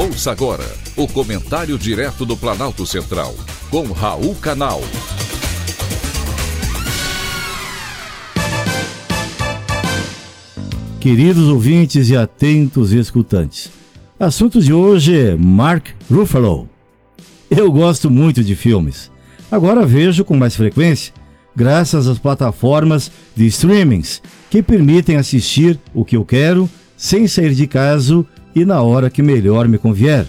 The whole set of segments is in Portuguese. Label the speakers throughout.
Speaker 1: Ouça agora o comentário direto do Planalto Central, com Raul Canal.
Speaker 2: Queridos ouvintes e atentos escutantes, assunto de hoje é Mark Ruffalo. Eu gosto muito de filmes. Agora vejo com mais frequência, graças às plataformas de streamings que permitem assistir o que eu quero sem sair de casa e na hora que melhor me convier.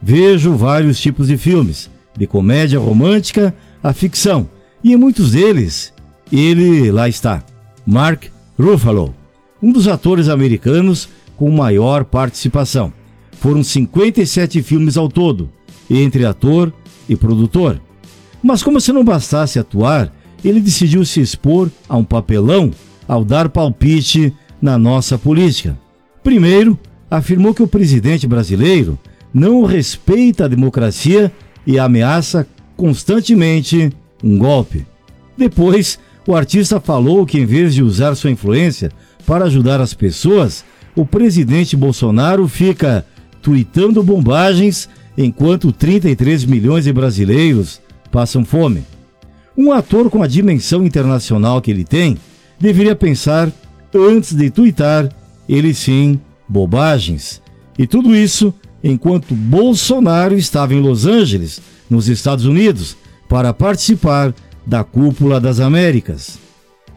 Speaker 2: Vejo vários tipos de filmes, de comédia romântica a ficção, e em muitos deles, ele lá está, Mark Ruffalo, um dos atores americanos com maior participação. Foram 57 filmes ao todo, entre ator e produtor. Mas como se não bastasse atuar, ele decidiu se expor a um papelão ao dar palpite na nossa política. Primeiro, afirmou que o presidente brasileiro não respeita a democracia e ameaça constantemente um golpe. Depois, o artista falou que, em vez de usar sua influência para ajudar as pessoas, o presidente Bolsonaro fica tweetando bombagens enquanto 33 milhões de brasileiros passam fome. Um ator com a dimensão internacional que ele tem deveria pensar antes de twittar, ele sim bobagens. E tudo isso enquanto Bolsonaro estava em Los Angeles, nos Estados Unidos, para participar da Cúpula das Américas.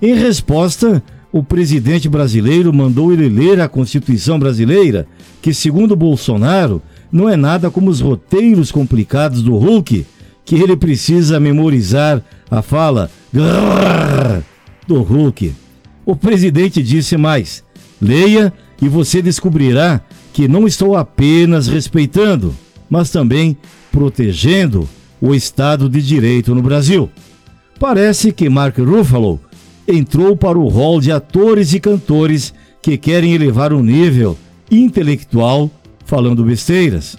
Speaker 2: Em resposta, o presidente brasileiro mandou ele ler a Constituição brasileira, que, segundo Bolsonaro, não é nada como os roteiros complicados do Hulk, que ele precisa memorizar a fala do Hulk. O presidente disse mais: leia e você descobrirá que não estou apenas respeitando, mas também protegendo o Estado de Direito no Brasil. Parece que Mark Ruffalo entrou para o rol de atores e cantores que querem elevar o nível intelectual falando besteiras.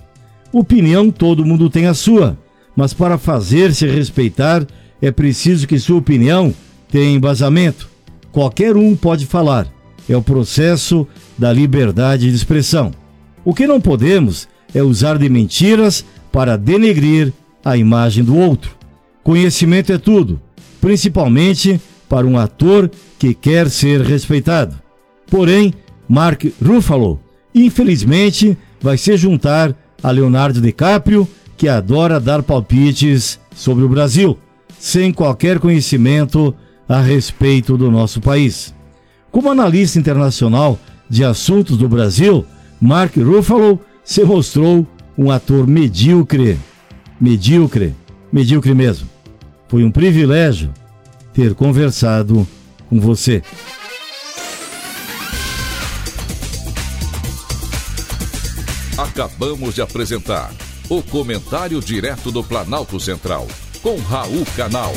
Speaker 2: Opinião todo mundo tem a sua, mas para fazer-se respeitar é preciso que sua opinião tenha embasamento. Qualquer um pode falar. É o processo da liberdade de expressão. O que não podemos é usar de mentiras para denegrir a imagem do outro. Conhecimento é tudo, principalmente para um ator que quer ser respeitado. Porém, Mark Ruffalo, infelizmente, vai se juntar a Leonardo DiCaprio, que adora dar palpites sobre o Brasil, sem qualquer conhecimento a respeito do nosso país. Como analista internacional de assuntos do Brasil, Mark Ruffalo se mostrou um ator medíocre. Medíocre, medíocre mesmo. Foi um privilégio ter conversado com você.
Speaker 1: Acabamos de apresentar o Comentário Direto do Planalto Central, com Raul Canal.